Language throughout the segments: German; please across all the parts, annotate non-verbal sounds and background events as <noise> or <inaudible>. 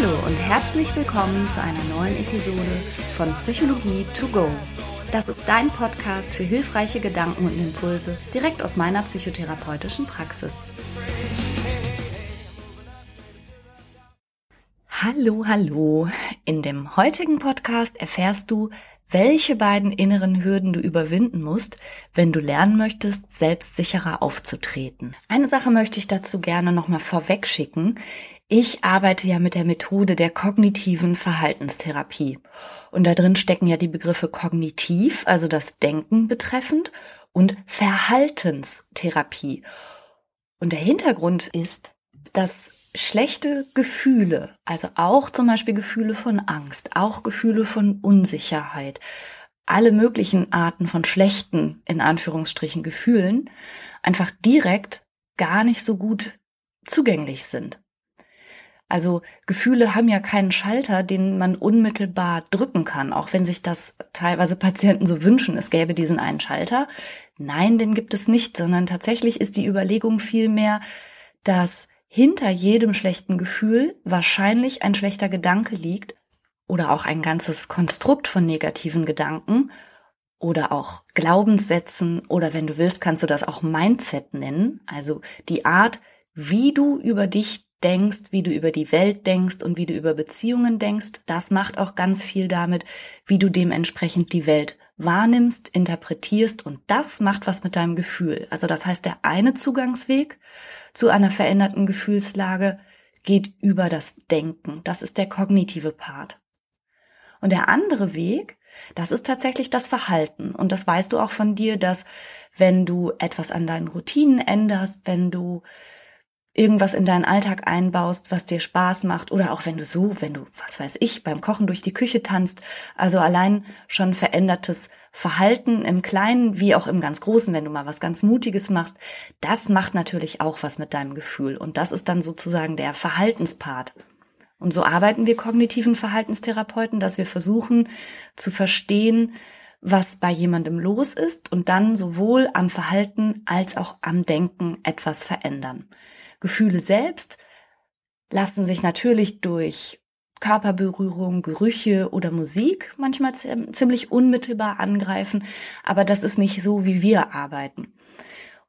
Hallo und herzlich willkommen zu einer neuen Episode von Psychologie to go. Das ist dein Podcast für hilfreiche Gedanken und Impulse direkt aus meiner psychotherapeutischen Praxis. Hallo, hallo. In dem heutigen Podcast erfährst du, welche beiden inneren Hürden du überwinden musst, wenn du lernen möchtest, selbstsicherer aufzutreten. Eine Sache möchte ich dazu gerne nochmal vorweg schicken. Ich arbeite ja mit der Methode der kognitiven Verhaltenstherapie. Und da drin stecken ja die Begriffe kognitiv, also das Denken betreffend, und Verhaltenstherapie. Und der Hintergrund ist, dass schlechte Gefühle, also auch zum Beispiel Gefühle von Angst, auch Gefühle von Unsicherheit, alle möglichen Arten von schlechten, in Anführungsstrichen, Gefühlen, einfach direkt gar nicht so gut zugänglich sind. Also Gefühle haben ja keinen Schalter, den man unmittelbar drücken kann, auch wenn sich das teilweise <laughs> Patienten so wünschen, es gäbe diesen einen Schalter. Nein, den gibt es nicht, sondern tatsächlich ist die Überlegung vielmehr, dass hinter jedem schlechten Gefühl wahrscheinlich ein schlechter Gedanke liegt oder auch ein ganzes Konstrukt von negativen Gedanken oder auch Glaubenssätzen oder wenn du willst, kannst du das auch Mindset nennen, also die Art, wie du über dich denkst, wie du über die Welt denkst und wie du über Beziehungen denkst, das macht auch ganz viel damit, wie du dementsprechend die Welt wahrnimmst, interpretierst und das macht was mit deinem Gefühl. Also das heißt, der eine Zugangsweg zu einer veränderten Gefühlslage geht über das Denken. Das ist der kognitive Part. Und der andere Weg, das ist tatsächlich das Verhalten. Und das weißt du auch von dir, dass wenn du etwas an deinen Routinen änderst, wenn du irgendwas in deinen Alltag einbaust, was dir Spaß macht oder auch wenn du so, wenn du, was weiß ich, beim Kochen durch die Küche tanzt, also allein schon verändertes Verhalten im Kleinen wie auch im ganz Großen, wenn du mal was ganz Mutiges machst, das macht natürlich auch was mit deinem Gefühl und das ist dann sozusagen der Verhaltenspart. Und so arbeiten wir kognitiven Verhaltenstherapeuten, dass wir versuchen zu verstehen, was bei jemandem los ist und dann sowohl am Verhalten als auch am Denken etwas verändern. Gefühle selbst lassen sich natürlich durch Körperberührung, Gerüche oder Musik manchmal ziemlich unmittelbar angreifen, aber das ist nicht so, wie wir arbeiten.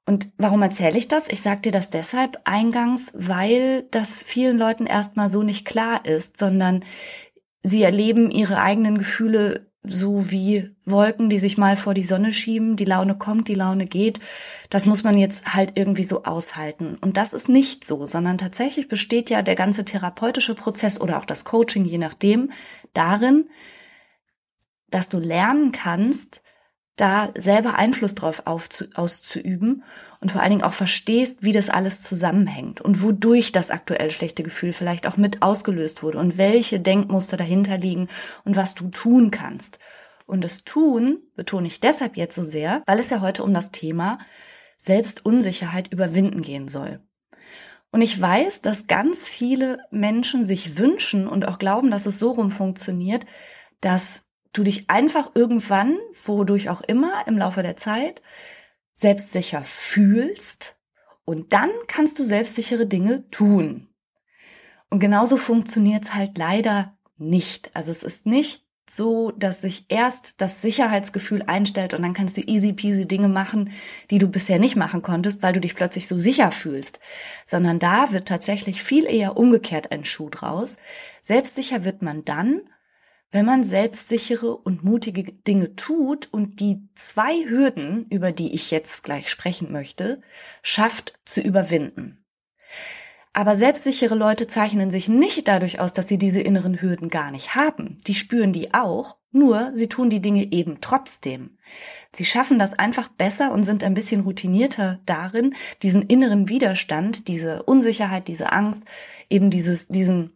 Und warum erzähle ich das? Ich sage dir das deshalb eingangs, weil das vielen Leuten erstmal so nicht klar ist, sondern sie erleben ihre eigenen Gefühle so wie Wolken, die sich mal vor die Sonne schieben, die Laune kommt, die Laune geht. Das muss man jetzt halt irgendwie so aushalten. Und das ist nicht so, sondern tatsächlich besteht ja der ganze therapeutische Prozess oder auch das Coaching, je nachdem, darin, dass du lernen kannst, da selber Einfluss drauf auszuüben und vor allen Dingen auch verstehst, wie das alles zusammenhängt und wodurch das aktuell schlechte Gefühl vielleicht auch mit ausgelöst wurde und welche Denkmuster dahinter liegen und was du tun kannst. Und das Tun betone ich deshalb jetzt so sehr, weil es ja heute um das Thema Selbstunsicherheit überwinden gehen soll. Und ich weiß, dass ganz viele Menschen sich wünschen und auch glauben, dass es so rum funktioniert, dass du dich einfach irgendwann, wodurch auch immer im Laufe der Zeit, selbstsicher fühlst und dann kannst du selbstsichere Dinge tun. Und genauso funktioniert es halt leider nicht. Also es ist nicht so, dass sich erst das Sicherheitsgefühl einstellt und dann kannst du easy peasy Dinge machen, die du bisher nicht machen konntest, weil du dich plötzlich so sicher fühlst, sondern da wird tatsächlich viel eher umgekehrt ein Schuh draus. Selbstsicher wird man dann, wenn man selbstsichere und mutige Dinge tut und die zwei Hürden, über die ich jetzt gleich sprechen möchte, schafft zu überwinden. Aber selbstsichere Leute zeichnen sich nicht dadurch aus, dass sie diese inneren Hürden gar nicht haben. Die spüren die auch, nur sie tun die Dinge eben trotzdem. Sie schaffen das einfach besser und sind ein bisschen routinierter darin, diesen inneren Widerstand, diese Unsicherheit, diese Angst, eben dieses, diesen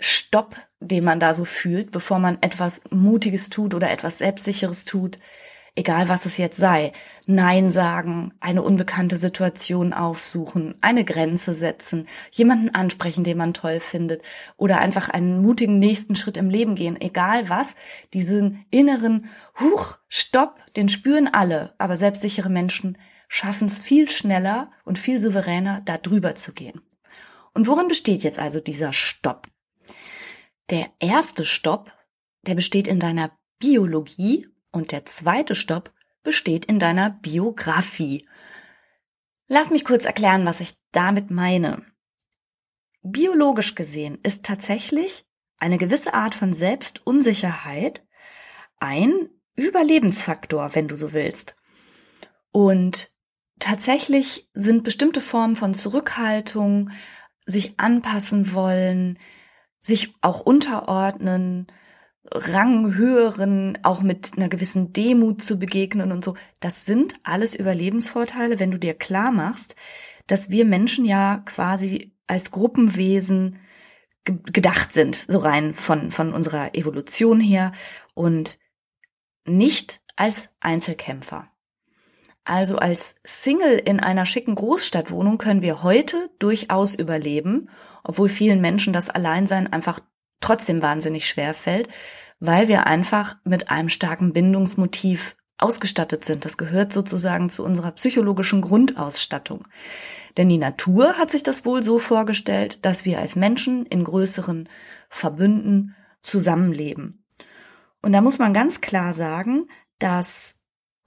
Stopp, den man da so fühlt, bevor man etwas Mutiges tut oder etwas Selbstsicheres tut, egal was es jetzt sei. Nein sagen, eine unbekannte Situation aufsuchen, eine Grenze setzen, jemanden ansprechen, den man toll findet oder einfach einen mutigen nächsten Schritt im Leben gehen, egal was, diesen inneren Huch, Stopp, den spüren alle, aber selbstsichere Menschen schaffen es viel schneller und viel souveräner, da drüber zu gehen. Und worin besteht jetzt also dieser Stopp? Der erste Stopp, der besteht in deiner Biologie und der zweite Stopp besteht in deiner Biografie. Lass mich kurz erklären, was ich damit meine. Biologisch gesehen ist tatsächlich eine gewisse Art von Selbstunsicherheit ein Überlebensfaktor, wenn du so willst. Und tatsächlich sind bestimmte Formen von Zurückhaltung, sich anpassen wollen, sich auch unterordnen, Ranghöheren auch mit einer gewissen Demut zu begegnen und so. Das sind alles Überlebensvorteile, wenn du dir klar machst, dass wir Menschen ja quasi als Gruppenwesen gedacht sind, so rein von, von unserer Evolution her und nicht als Einzelkämpfer. Also als Single in einer schicken Großstadtwohnung können wir heute durchaus überleben, obwohl vielen Menschen das Alleinsein einfach trotzdem wahnsinnig schwer fällt, weil wir einfach mit einem starken Bindungsmotiv ausgestattet sind. Das gehört sozusagen zu unserer psychologischen Grundausstattung. Denn die Natur hat sich das wohl so vorgestellt, dass wir als Menschen in größeren Verbünden zusammenleben. Und da muss man ganz klar sagen, dass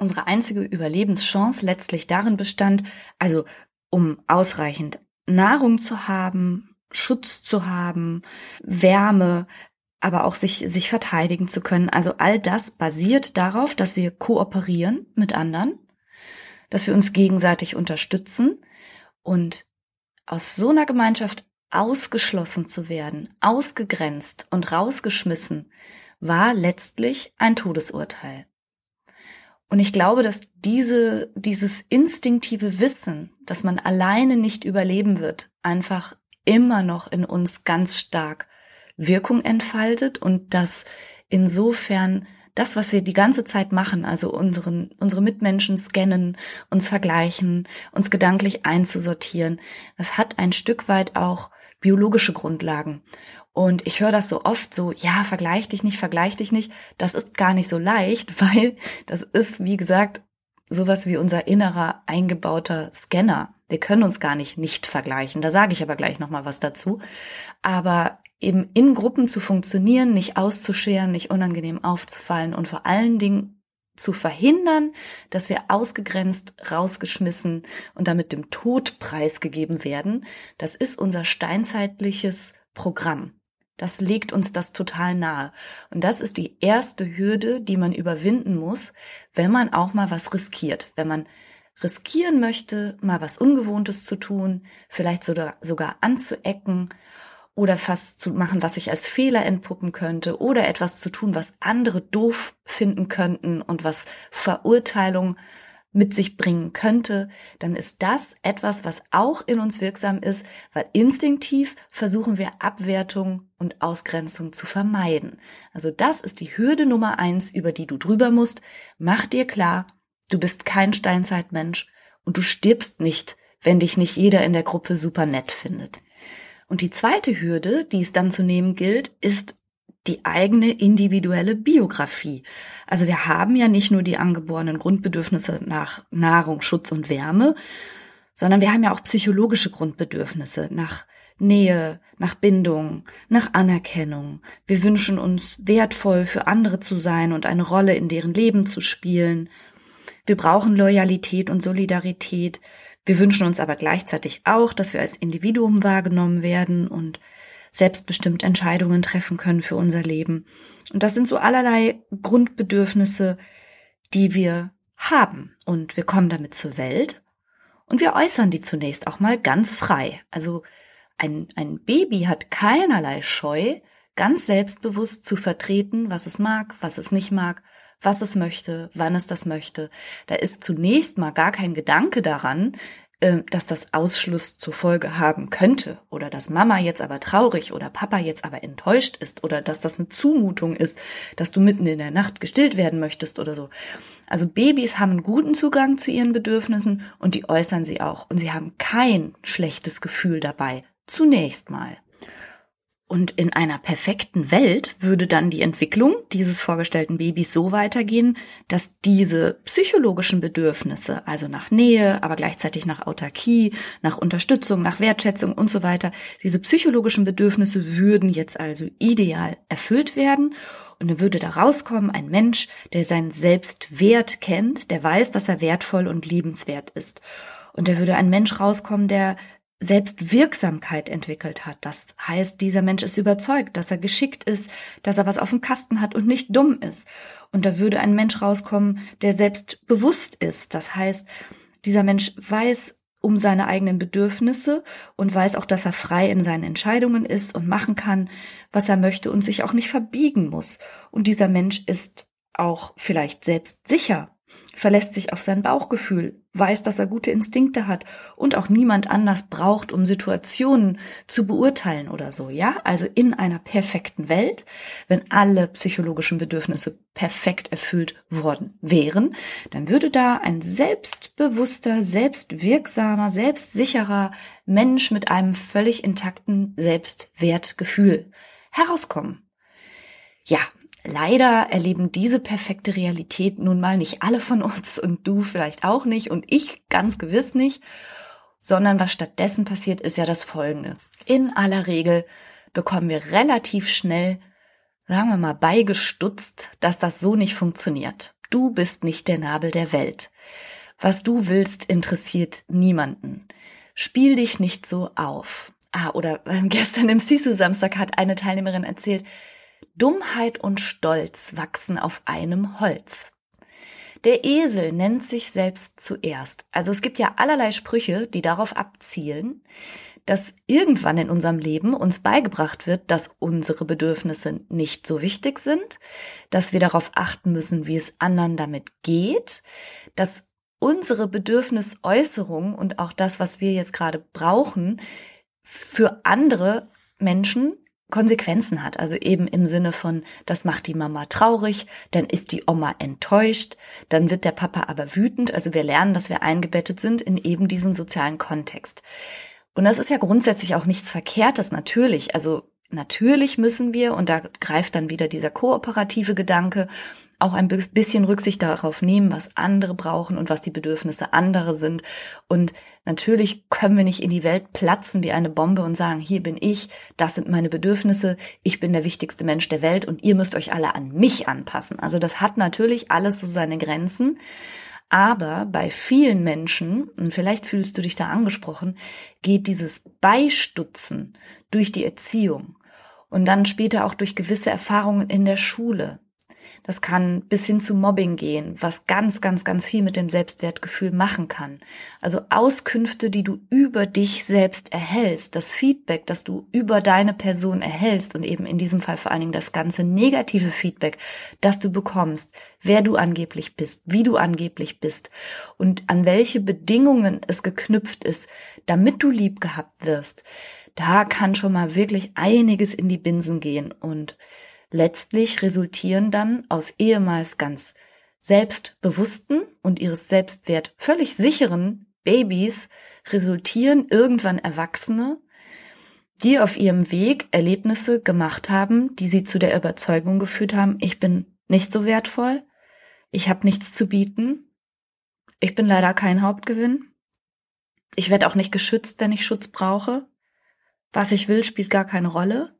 unsere einzige Überlebenschance letztlich darin bestand, also um ausreichend Nahrung zu haben, Schutz zu haben, Wärme, aber auch sich, sich verteidigen zu können. Also all das basiert darauf, dass wir kooperieren mit anderen, dass wir uns gegenseitig unterstützen und aus so einer Gemeinschaft ausgeschlossen zu werden, ausgegrenzt und rausgeschmissen, war letztlich ein Todesurteil. Und ich glaube, dass diese, dieses instinktive Wissen, dass man alleine nicht überleben wird, einfach immer noch in uns ganz stark Wirkung entfaltet und dass insofern das, was wir die ganze Zeit machen, also unseren, unsere Mitmenschen scannen, uns vergleichen, uns gedanklich einzusortieren, das hat ein Stück weit auch biologische Grundlagen. Und ich höre das so oft so, ja, vergleich dich nicht, vergleich dich nicht. Das ist gar nicht so leicht, <laughs> weil das ist, wie gesagt, sowas wie unser innerer eingebauter Scanner. Wir können uns gar nicht nicht vergleichen. Da sage ich aber gleich nochmal was dazu. Aber eben in Gruppen zu funktionieren, nicht auszuscheren, nicht unangenehm aufzufallen und vor allen Dingen zu verhindern, dass wir ausgegrenzt, rausgeschmissen und damit dem Tod preisgegeben werden, das ist unser steinzeitliches Programm. Das legt uns das total nahe. Und das ist die erste Hürde, die man überwinden muss, wenn man auch mal was riskiert. Wenn man riskieren möchte, mal was Ungewohntes zu tun, vielleicht sogar, anzuecken oder fast zu machen, was sich als Fehler entpuppen könnte oder etwas zu tun, was andere doof finden könnten und was Verurteilung mit sich bringen könnte, dann ist das etwas, was auch in uns wirksam ist, weil instinktiv versuchen wir Abwertung und Ausgrenzung zu vermeiden. Also das ist die Hürde Nummer eins, über die du drüber musst. Mach dir klar, du bist kein Steinzeitmensch und du stirbst nicht, wenn dich nicht jeder in der Gruppe super nett findet. Und die zweite Hürde, die es dann zu nehmen gilt, ist die eigene individuelle Biografie. Also wir haben ja nicht nur die angeborenen Grundbedürfnisse nach Nahrung, Schutz und Wärme, sondern wir haben ja auch psychologische Grundbedürfnisse nach Nähe, nach Bindung, nach Anerkennung. Wir wünschen uns wertvoll für andere zu sein und eine Rolle in deren Leben zu spielen. Wir brauchen Loyalität und Solidarität. Wir wünschen uns aber gleichzeitig auch, dass wir als Individuum wahrgenommen werden und selbstbestimmt Entscheidungen treffen können für unser Leben. Und das sind so allerlei Grundbedürfnisse, die wir haben. Und wir kommen damit zur Welt und wir äußern die zunächst auch mal ganz frei. Also ein, ein Baby hat keinerlei Scheu, ganz selbstbewusst zu vertreten, was es mag, was es nicht mag, was es möchte, wann es das möchte. Da ist zunächst mal gar kein Gedanke daran, äh, dass das Ausschluss zur Folge haben könnte oder dass Mama jetzt aber traurig oder Papa jetzt aber enttäuscht ist oder dass das eine Zumutung ist, dass du mitten in der Nacht gestillt werden möchtest oder so. Also Babys haben einen guten Zugang zu ihren Bedürfnissen und die äußern sie auch und sie haben kein schlechtes Gefühl dabei. Zunächst mal. Und in einer perfekten Welt würde dann die Entwicklung dieses vorgestellten Babys so weitergehen, dass diese psychologischen Bedürfnisse, also nach Nähe, aber gleichzeitig nach Autarkie, nach Unterstützung, nach Wertschätzung und so weiter, diese psychologischen Bedürfnisse würden jetzt also ideal erfüllt werden. Und dann würde da rauskommen ein Mensch, der seinen Selbstwert kennt, der weiß, dass er wertvoll und liebenswert ist. Und da würde ein Mensch rauskommen, der Selbstwirksamkeit entwickelt hat. Das heißt, dieser Mensch ist überzeugt, dass er geschickt ist, dass er was auf dem Kasten hat und nicht dumm ist. Und da würde ein Mensch rauskommen, der selbstbewusst ist. Das heißt, dieser Mensch weiß um seine eigenen Bedürfnisse und weiß auch, dass er frei in seinen Entscheidungen ist und machen kann, was er möchte und sich auch nicht verbiegen muss. Und dieser Mensch ist auch vielleicht selbst sicher verlässt sich auf sein Bauchgefühl, weiß, dass er gute Instinkte hat und auch niemand anders braucht, um Situationen zu beurteilen oder so, ja? Also in einer perfekten Welt, wenn alle psychologischen Bedürfnisse perfekt erfüllt worden wären, dann würde da ein selbstbewusster, selbstwirksamer, selbstsicherer Mensch mit einem völlig intakten Selbstwertgefühl herauskommen. Ja, Leider erleben diese perfekte Realität nun mal nicht alle von uns und du vielleicht auch nicht und ich ganz gewiss nicht, sondern was stattdessen passiert, ist ja das Folgende. In aller Regel bekommen wir relativ schnell, sagen wir mal, beigestutzt, dass das so nicht funktioniert. Du bist nicht der Nabel der Welt. Was du willst, interessiert niemanden. Spiel dich nicht so auf. Ah, oder äh, <laughs> gestern im Sisu Samstag hat eine Teilnehmerin erzählt, Dummheit und Stolz wachsen auf einem Holz. Der Esel nennt sich selbst zuerst. Also es gibt ja allerlei Sprüche, die darauf abzielen, dass irgendwann in unserem Leben uns beigebracht wird, dass unsere Bedürfnisse nicht so wichtig sind, dass wir darauf achten müssen, wie es anderen damit geht, dass unsere Bedürfnisäußerung und auch das, was wir jetzt gerade brauchen, für andere Menschen Konsequenzen hat. Also eben im Sinne von, das macht die Mama traurig, dann ist die Oma enttäuscht, dann wird der Papa aber wütend. Also wir lernen, dass wir eingebettet sind in eben diesen sozialen Kontext. Und das ist ja grundsätzlich auch nichts Verkehrtes, natürlich. Also natürlich müssen wir, und da greift dann wieder dieser kooperative Gedanke, auch ein bisschen Rücksicht darauf nehmen, was andere brauchen und was die Bedürfnisse anderer sind. Und natürlich können wir nicht in die Welt platzen wie eine Bombe und sagen, hier bin ich, das sind meine Bedürfnisse, ich bin der wichtigste Mensch der Welt und ihr müsst euch alle an mich anpassen. Also das hat natürlich alles so seine Grenzen. Aber bei vielen Menschen, und vielleicht fühlst du dich da angesprochen, geht dieses Beistutzen durch die Erziehung und dann später auch durch gewisse Erfahrungen in der Schule, das kann bis hin zu Mobbing gehen, was ganz, ganz, ganz viel mit dem Selbstwertgefühl machen kann. Also Auskünfte, die du über dich selbst erhältst, das Feedback, das du über deine Person erhältst und eben in diesem Fall vor allen Dingen das ganze negative Feedback, das du bekommst, wer du angeblich bist, wie du angeblich bist und an welche Bedingungen es geknüpft ist, damit du lieb gehabt wirst. Da kann schon mal wirklich einiges in die Binsen gehen und Letztlich resultieren dann aus ehemals ganz selbstbewussten und ihres Selbstwert völlig sicheren Babys resultieren irgendwann Erwachsene, die auf ihrem Weg Erlebnisse gemacht haben, die sie zu der Überzeugung geführt haben, ich bin nicht so wertvoll, ich habe nichts zu bieten, ich bin leider kein Hauptgewinn, ich werde auch nicht geschützt, wenn ich Schutz brauche, was ich will, spielt gar keine Rolle.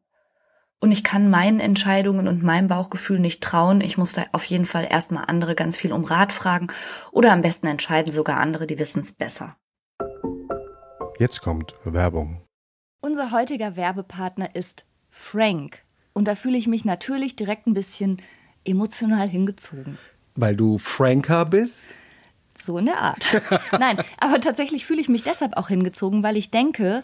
Und ich kann meinen Entscheidungen und meinem Bauchgefühl nicht trauen. Ich muss da auf jeden Fall erstmal andere ganz viel um Rat fragen oder am besten entscheiden sogar andere, die wissen es besser. Jetzt kommt Werbung. Unser heutiger Werbepartner ist Frank. Und da fühle ich mich natürlich direkt ein bisschen emotional hingezogen. Weil du Franker bist? So in der Art. Nein, aber tatsächlich fühle ich mich deshalb auch hingezogen, weil ich denke,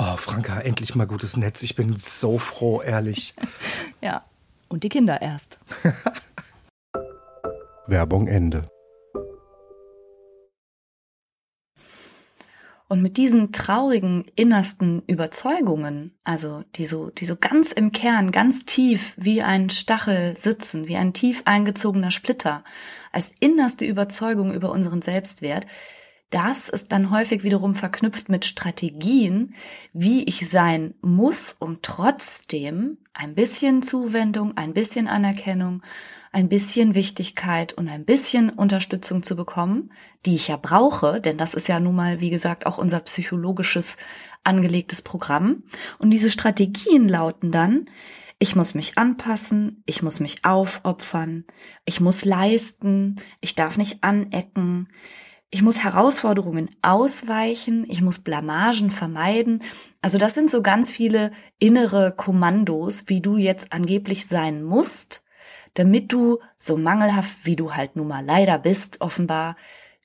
Oh, Franka, endlich mal gutes Netz. Ich bin so froh, ehrlich. <laughs> ja, und die Kinder erst. <laughs> Werbung Ende. Und mit diesen traurigen innersten Überzeugungen, also die so, die so ganz im Kern, ganz tief wie ein Stachel sitzen, wie ein tief eingezogener Splitter, als innerste Überzeugung über unseren Selbstwert, das ist dann häufig wiederum verknüpft mit Strategien, wie ich sein muss, um trotzdem ein bisschen Zuwendung, ein bisschen Anerkennung, ein bisschen Wichtigkeit und ein bisschen Unterstützung zu bekommen, die ich ja brauche, denn das ist ja nun mal, wie gesagt, auch unser psychologisches angelegtes Programm. Und diese Strategien lauten dann, ich muss mich anpassen, ich muss mich aufopfern, ich muss leisten, ich darf nicht anecken, ich muss Herausforderungen ausweichen, ich muss Blamagen vermeiden. Also das sind so ganz viele innere Kommandos, wie du jetzt angeblich sein musst, damit du so mangelhaft, wie du halt nun mal leider bist, offenbar,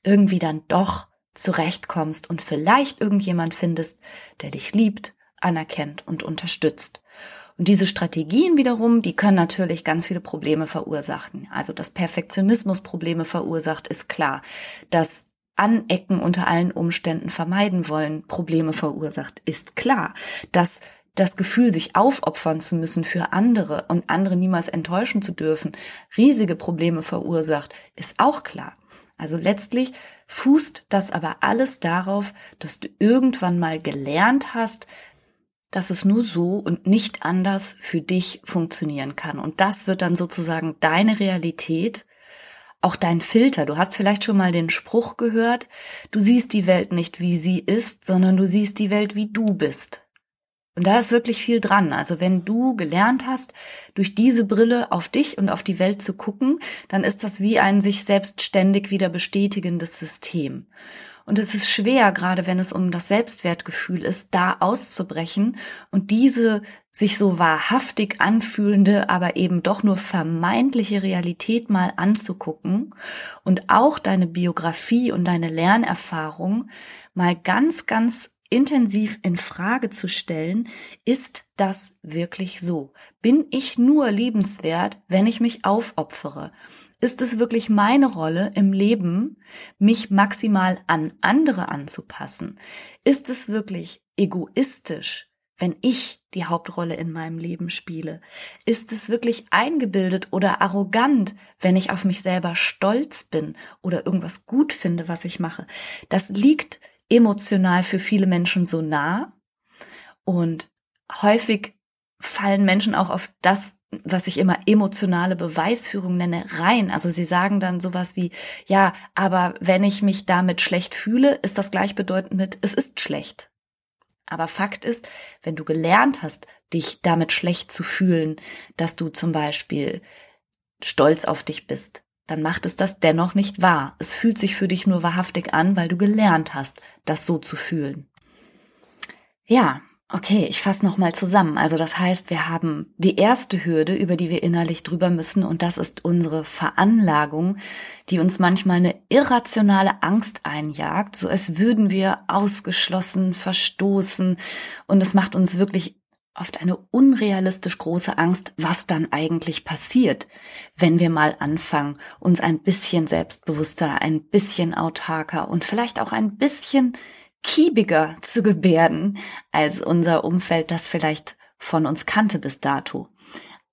irgendwie dann doch zurechtkommst und vielleicht irgendjemand findest, der dich liebt, anerkennt und unterstützt. Und diese Strategien wiederum, die können natürlich ganz viele Probleme verursachen. Also dass Perfektionismus Probleme verursacht, ist klar. Dass Anecken unter allen Umständen vermeiden wollen, Probleme verursacht, ist klar. Dass das Gefühl, sich aufopfern zu müssen für andere und andere niemals enttäuschen zu dürfen, riesige Probleme verursacht, ist auch klar. Also letztlich fußt das aber alles darauf, dass du irgendwann mal gelernt hast, dass es nur so und nicht anders für dich funktionieren kann. Und das wird dann sozusagen deine Realität auch dein Filter. Du hast vielleicht schon mal den Spruch gehört, du siehst die Welt nicht, wie sie ist, sondern du siehst die Welt, wie du bist. Und da ist wirklich viel dran. Also wenn du gelernt hast, durch diese Brille auf dich und auf die Welt zu gucken, dann ist das wie ein sich selbst ständig wieder bestätigendes System. Und es ist schwer, gerade wenn es um das Selbstwertgefühl ist, da auszubrechen und diese sich so wahrhaftig anfühlende, aber eben doch nur vermeintliche Realität mal anzugucken und auch deine Biografie und deine Lernerfahrung mal ganz, ganz intensiv in Frage zu stellen, ist das wirklich so? Bin ich nur liebenswert, wenn ich mich aufopfere? Ist es wirklich meine Rolle im Leben, mich maximal an andere anzupassen? Ist es wirklich egoistisch, wenn ich die Hauptrolle in meinem Leben spiele? Ist es wirklich eingebildet oder arrogant, wenn ich auf mich selber stolz bin oder irgendwas gut finde, was ich mache? Das liegt emotional für viele Menschen so nah und häufig fallen Menschen auch auf das, was ich immer emotionale Beweisführung nenne, rein. Also sie sagen dann sowas wie, ja, aber wenn ich mich damit schlecht fühle, ist das gleichbedeutend mit, es ist schlecht. Aber Fakt ist, wenn du gelernt hast, dich damit schlecht zu fühlen, dass du zum Beispiel stolz auf dich bist, dann macht es das dennoch nicht wahr. Es fühlt sich für dich nur wahrhaftig an, weil du gelernt hast, das so zu fühlen. Ja, okay, ich fasse nochmal zusammen. Also das heißt, wir haben die erste Hürde, über die wir innerlich drüber müssen, und das ist unsere Veranlagung, die uns manchmal eine irrationale Angst einjagt, so als würden wir ausgeschlossen, verstoßen, und es macht uns wirklich oft eine unrealistisch große Angst, was dann eigentlich passiert, wenn wir mal anfangen, uns ein bisschen selbstbewusster, ein bisschen autarker und vielleicht auch ein bisschen kiebiger zu gebärden, als unser Umfeld das vielleicht von uns kannte bis dato.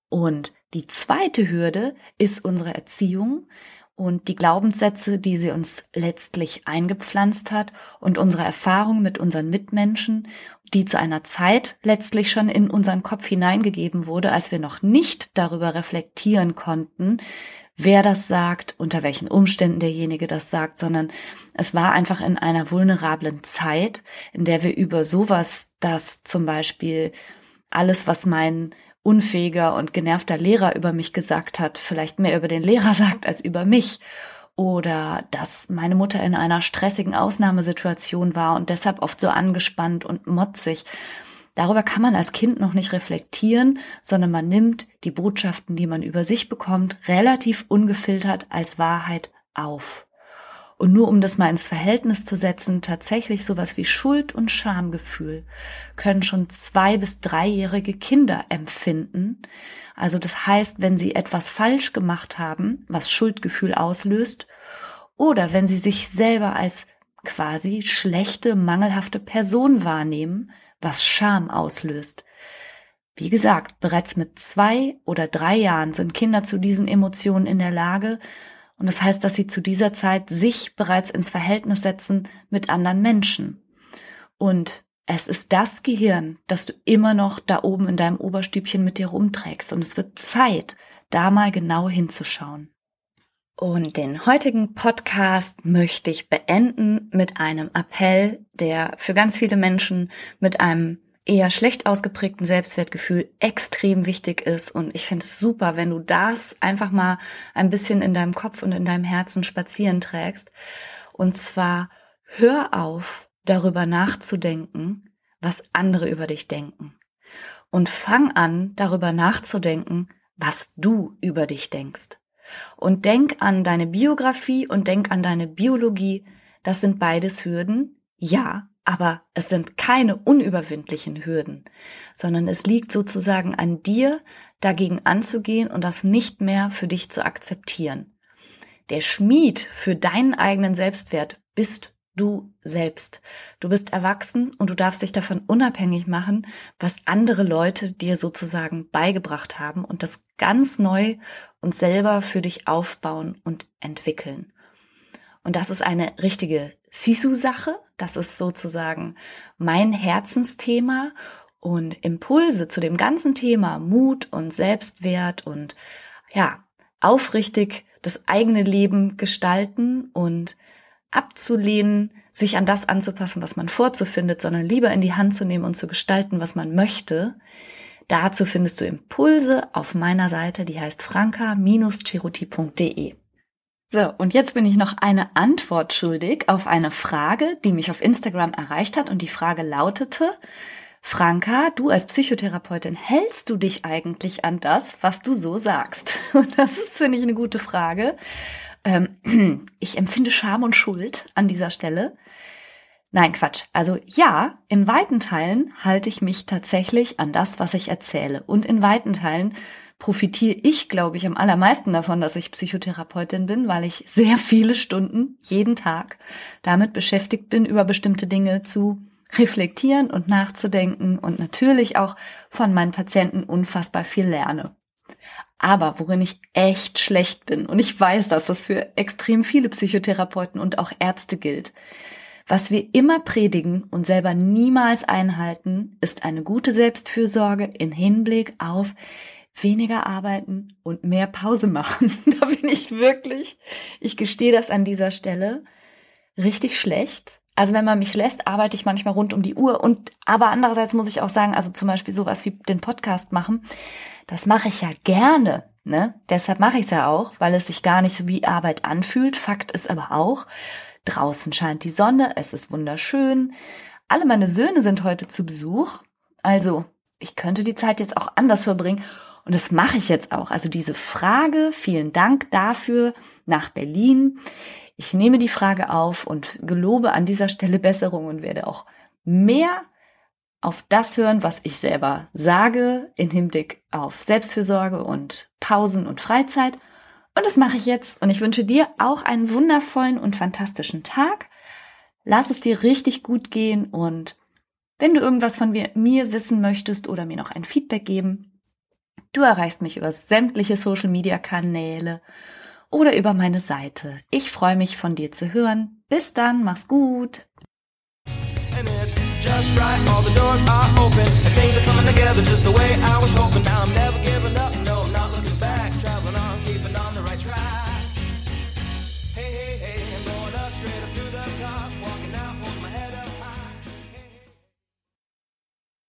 Und die zweite Hürde ist unsere Erziehung und die Glaubenssätze, die sie uns letztlich eingepflanzt hat und unsere Erfahrung mit unseren Mitmenschen die zu einer Zeit letztlich schon in unseren Kopf hineingegeben wurde, als wir noch nicht darüber reflektieren konnten, wer das sagt, unter welchen Umständen derjenige das sagt, sondern es war einfach in einer vulnerablen Zeit, in der wir über sowas, das zum Beispiel alles, was mein unfähiger und genervter Lehrer über mich gesagt hat, vielleicht mehr über den Lehrer <laughs> sagt als über mich oder dass meine Mutter in einer stressigen Ausnahmesituation war und deshalb oft so angespannt und motzig. Darüber kann man als Kind noch nicht reflektieren, sondern man nimmt die Botschaften, die man über sich bekommt, relativ ungefiltert als Wahrheit auf. Und nur um das mal ins Verhältnis zu setzen, tatsächlich sowas wie Schuld- und Schamgefühl können schon zwei- bis dreijährige Kinder empfinden. Also das heißt, wenn sie etwas falsch gemacht haben, was Schuldgefühl auslöst, oder wenn sie sich selber als quasi schlechte, mangelhafte Person wahrnehmen, was Scham auslöst. Wie gesagt, bereits mit zwei oder drei Jahren sind Kinder zu diesen Emotionen in der Lage, und das heißt, dass sie zu dieser Zeit sich bereits ins Verhältnis setzen mit anderen Menschen. Und es ist das Gehirn, das du immer noch da oben in deinem Oberstübchen mit dir rumträgst. Und es wird Zeit, da mal genau hinzuschauen. Und den heutigen Podcast möchte ich beenden mit einem Appell, der für ganz viele Menschen mit einem eher schlecht ausgeprägten Selbstwertgefühl extrem wichtig ist. Und ich finde es super, wenn du das einfach mal ein bisschen in deinem Kopf und in deinem Herzen spazieren trägst. Und zwar hör auf, darüber nachzudenken, was andere über dich denken. Und fang an, darüber nachzudenken, was du über dich denkst. Und denk an deine Biografie und denk an deine Biologie. Das sind beides Hürden. Ja, aber es sind keine unüberwindlichen Hürden, sondern es liegt sozusagen an dir, dagegen anzugehen und das nicht mehr für dich zu akzeptieren. Der Schmied für deinen eigenen Selbstwert bist du selbst. Du bist erwachsen und du darfst dich davon unabhängig machen, was andere Leute dir sozusagen beigebracht haben und das ganz neu und selber für dich aufbauen und entwickeln. Und das ist eine richtige Sisu-Sache. Das ist sozusagen mein Herzensthema und Impulse zu dem ganzen Thema Mut und Selbstwert und ja, aufrichtig das eigene Leben gestalten und abzulehnen, sich an das anzupassen, was man vorzufindet, sondern lieber in die Hand zu nehmen und zu gestalten, was man möchte. Dazu findest du Impulse auf meiner Seite, die heißt franka-chiruti.de. So, und jetzt bin ich noch eine Antwort schuldig auf eine Frage, die mich auf Instagram erreicht hat. Und die Frage lautete, Franka, du als Psychotherapeutin, hältst du dich eigentlich an das, was du so sagst? <laughs> Und das ist, finde ich, eine gute Frage. Ähm, <clears throat> ich empfinde Scham und Schuld an dieser Stelle. Nein, Quatsch. Also ja, in weiten Teilen halte ich mich tatsächlich an das, was ich erzähle. Und in weiten Teilen profitiere ich, glaube ich, am allermeisten davon, dass ich Psychotherapeutin bin, weil ich sehr viele Stunden jeden Tag damit beschäftigt bin, über bestimmte Dinge zu reflektieren und nachzudenken und natürlich auch von meinen Patienten unfassbar viel lerne. Aber worin ich echt schlecht bin, und ich weiß, dass das für extrem viele Psychotherapeuten und auch Ärzte gilt, was wir immer predigen und selber niemals einhalten, ist eine gute Selbstfürsorge in Hinblick auf weniger arbeiten und mehr Pause machen. <laughs> da bin ich wirklich, ich gestehe das an dieser Stelle, richtig schlecht. Also wenn man mich lässt, arbeite ich manchmal rund um die Uhr. Und aber andererseits muss ich auch sagen, also zum Beispiel sowas wie den Podcast machen, das mache ich ja gerne. Ne? Deshalb mache ich es ja auch, weil es sich gar nicht wie Arbeit anfühlt. Fakt ist aber auch, draußen scheint die Sonne, es ist wunderschön. Alle meine Söhne sind heute zu Besuch. Also ich könnte die Zeit jetzt auch anders verbringen. Und das mache ich jetzt auch. Also diese Frage, vielen Dank dafür nach Berlin. Ich nehme die Frage auf und gelobe an dieser Stelle Besserung und werde auch mehr auf das hören, was ich selber sage, in Hinblick auf Selbstfürsorge und Pausen und Freizeit. Und das mache ich jetzt. Und ich wünsche dir auch einen wundervollen und fantastischen Tag. Lass es dir richtig gut gehen und wenn du irgendwas von mir, wissen möchtest oder mir noch ein Feedback geben, du erreichst mich über sämtliche Social Media Kanäle oder über meine Seite. Ich freue mich von dir zu hören. Bis dann, mach's gut. just right, all the doors are open. And things are coming together just the way I was hoping. Now I'm never giving up.